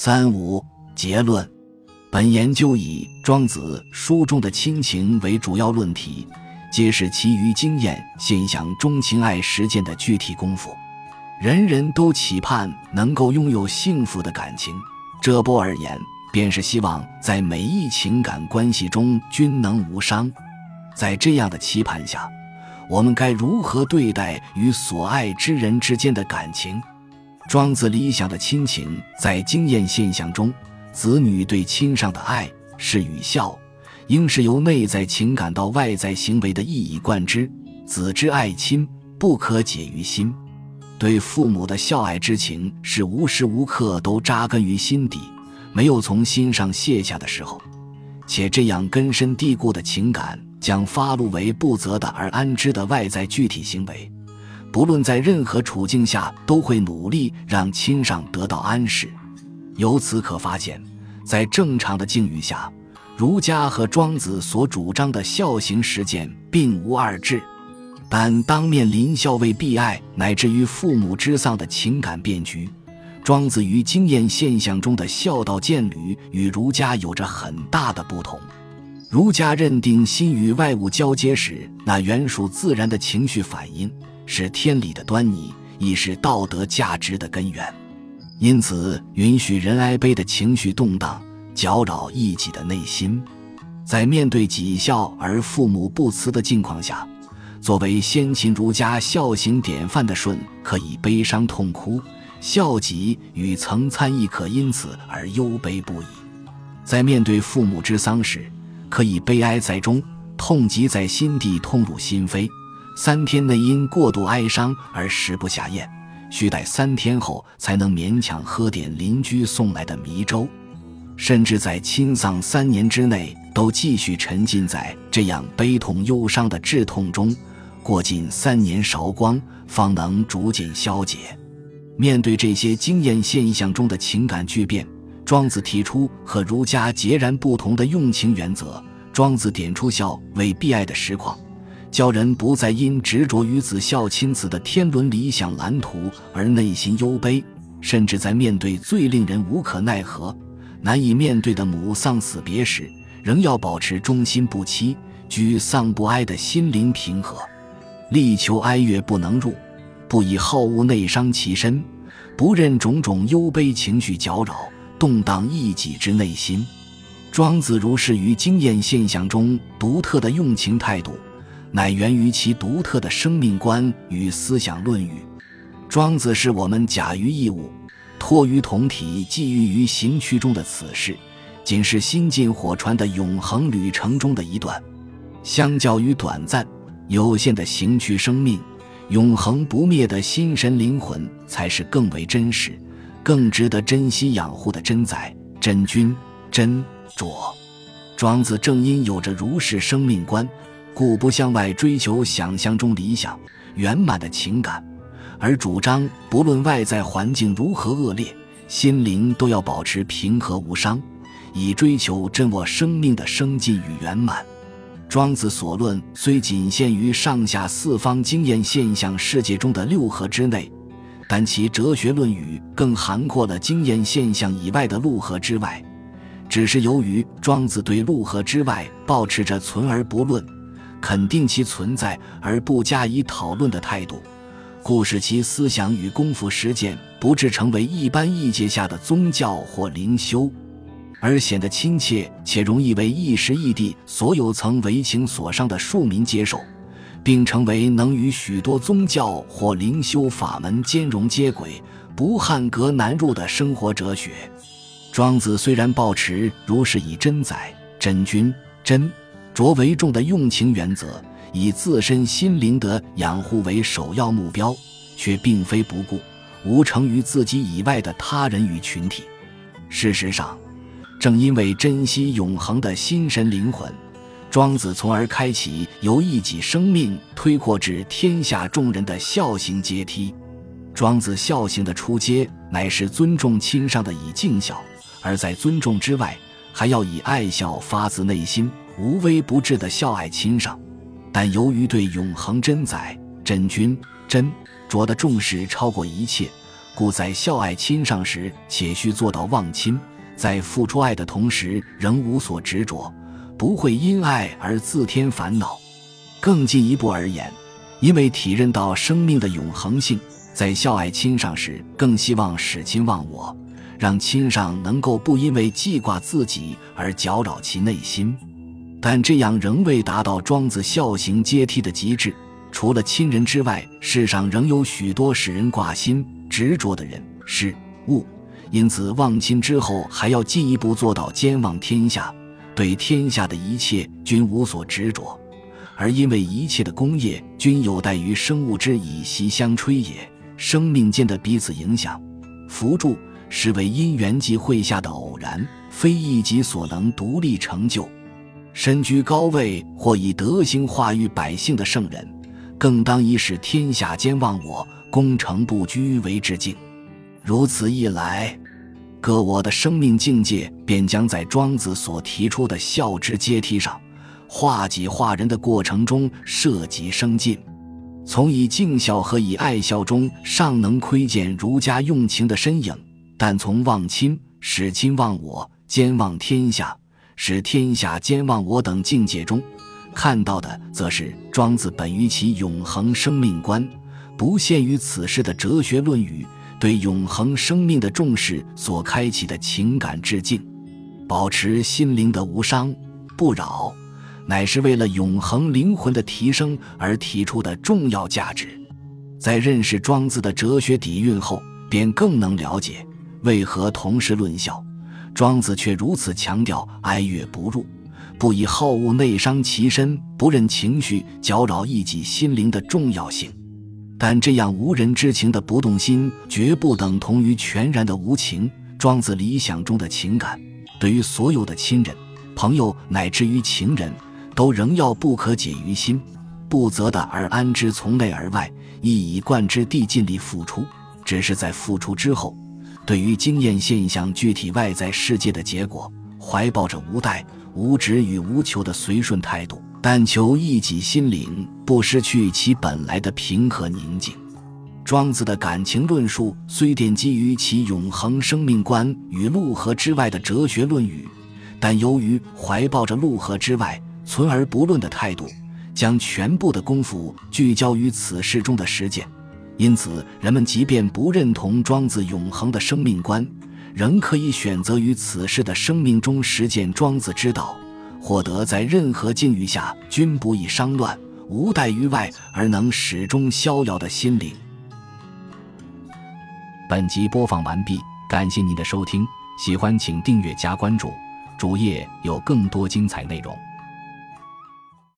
三五结论。本研究以庄子书中的亲情为主要论题，揭示其余经验现象中情爱实践的具体功夫。人人都期盼能够拥有幸福的感情，这波而言，便是希望在每一情感关系中均能无伤。在这样的期盼下，我们该如何对待与所爱之人之间的感情？庄子理想的亲情，在经验现象中。子女对亲上的爱是与孝，应是由内在情感到外在行为的一以贯之。子之爱亲，不可解于心。对父母的孝爱之情是无时无刻都扎根于心底，没有从心上卸下的时候。且这样根深蒂固的情感，将发露为不择的而安之的外在具体行为。不论在任何处境下，都会努力让亲上得到安适。由此可发现，在正常的境遇下，儒家和庄子所主张的孝行实践并无二致。但当面临孝为必爱乃至于父母之丧的情感变局，庄子于经验现象中的孝道见履与儒家有着很大的不同。儒家认定心与外物交接时，那原属自然的情绪反应是天理的端倪，亦是道德价值的根源。因此，允许人哀悲的情绪动荡，搅扰一己的内心。在面对己孝而父母不慈的境况下，作为先秦儒家孝行典范的舜，可以悲伤痛哭；孝己与曾参亦可因此而忧悲不已。在面对父母之丧时，可以悲哀在中，痛极在心底，痛入心扉。三天内因过度哀伤而食不下咽。需待三天后才能勉强喝点邻居送来的米粥，甚至在亲丧三年之内都继续沉浸在这样悲痛忧伤的致痛中，过尽三年韶光，方能逐渐消解。面对这些经验现象中的情感巨变，庄子提出和儒家截然不同的用情原则。庄子点出孝为必爱的实况。教人不再因执着于子孝亲子的天伦理想蓝图而内心忧悲，甚至在面对最令人无可奈何、难以面对的母丧死别时，仍要保持忠心不欺、居丧不哀的心灵平和，力求哀乐不能入，不以好恶内伤其身，不任种种忧悲情绪搅扰动荡一己之内心。庄子如是于经验现象中独特的用情态度。乃源于其独特的生命观与思想论语。庄子是我们假于义物，托于同体，寄寓于行区中的此事，仅是新进火船的永恒旅程中的一段。相较于短暂有限的行区生命，永恒不灭的心神灵魂才是更为真实、更值得珍惜养护的真宰、真君、真卓。庄子正因有着如是生命观。故不向外追求想象中理想圆满的情感，而主张不论外在环境如何恶劣，心灵都要保持平和无伤，以追求真我生命的生进与圆满。庄子所论虽仅限于上下四方经验现象世界中的六合之内，但其哲学论语更涵括了经验现象以外的六合之外。只是由于庄子对六合之外保持着存而不论。肯定其存在而不加以讨论的态度，故使其思想与功夫实践不致成为一般意界下的宗教或灵修，而显得亲切且容易为一时异地所有曾为情所伤的庶民接受，并成为能与许多宗教或灵修法门兼容接轨、不汉格难入的生活哲学。庄子虽然抱持如是以真宰、真君、真。着为重的用情原则，以自身心灵的养护为首要目标，却并非不顾无成于自己以外的他人与群体。事实上，正因为珍惜永恒的心神灵魂，庄子从而开启由一己生命推扩至天下众人的孝行阶梯。庄子孝行的初阶，乃是尊重亲上的以敬孝，而在尊重之外，还要以爱孝发自内心。无微不至的孝爱亲上，但由于对永恒真宰、真君、真卓的重视超过一切，故在孝爱亲上时，且须做到忘亲，在付出爱的同时，仍无所执着，不会因爱而自添烦恼。更进一步而言，因为体认到生命的永恒性，在孝爱亲上时，更希望使亲忘我，让亲上能够不因为记挂自己而搅扰其内心。但这样仍未达到庄子孝行阶梯的极致。除了亲人之外，世上仍有许多使人挂心执着的人事物，因此忘亲之后，还要进一步做到兼忘天下，对天下的一切均无所执着。而因为一切的功业均有待于生物之以息相吹也，生命间的彼此影响、扶助，是为因缘际会下的偶然，非一己所能独立成就。身居高位或以德行化育百姓的圣人。更当以使天下兼忘我、功成不居为之境。如此一来，各我的生命境界便将在庄子所提出的孝之阶梯上，化己化人的过程中涉及升进。从以敬孝和以爱孝中，尚能窥见儒家用情的身影；但从忘亲、使亲忘我、兼忘天下、使天下兼忘我等境界中，看到的，则是庄子本于其永恒生命观，不限于此世的哲学论语，对永恒生命的重视所开启的情感致敬。保持心灵的无伤不扰，乃是为了永恒灵魂的提升而提出的重要价值。在认识庄子的哲学底蕴后，便更能了解为何同时论孝，庄子却如此强调哀乐不入。不以好恶内伤其身，不任情绪搅扰一己心灵的重要性，但这样无人之情的不动心，绝不等同于全然的无情。庄子理想中的情感，对于所有的亲人、朋友乃至于情人，都仍要不可解于心，不择的而安之，从内而外，一以贯之地尽力付出。只是在付出之后，对于经验现象具体外在世界的结果，怀抱着无待。无止与无求的随顺态度，但求一己心灵不失去其本来的平和宁静。庄子的感情论述虽奠基于其永恒生命观与陆河之外的哲学论语，但由于怀抱着陆河之外存而不论的态度，将全部的功夫聚焦于此事中的实践，因此人们即便不认同庄子永恒的生命观。仍可以选择于此世的生命中实践庄子之道，获得在任何境遇下均不易伤乱、无待于外而能始终逍遥的心灵。本集播放完毕，感谢您的收听，喜欢请订阅加关注，主页有更多精彩内容。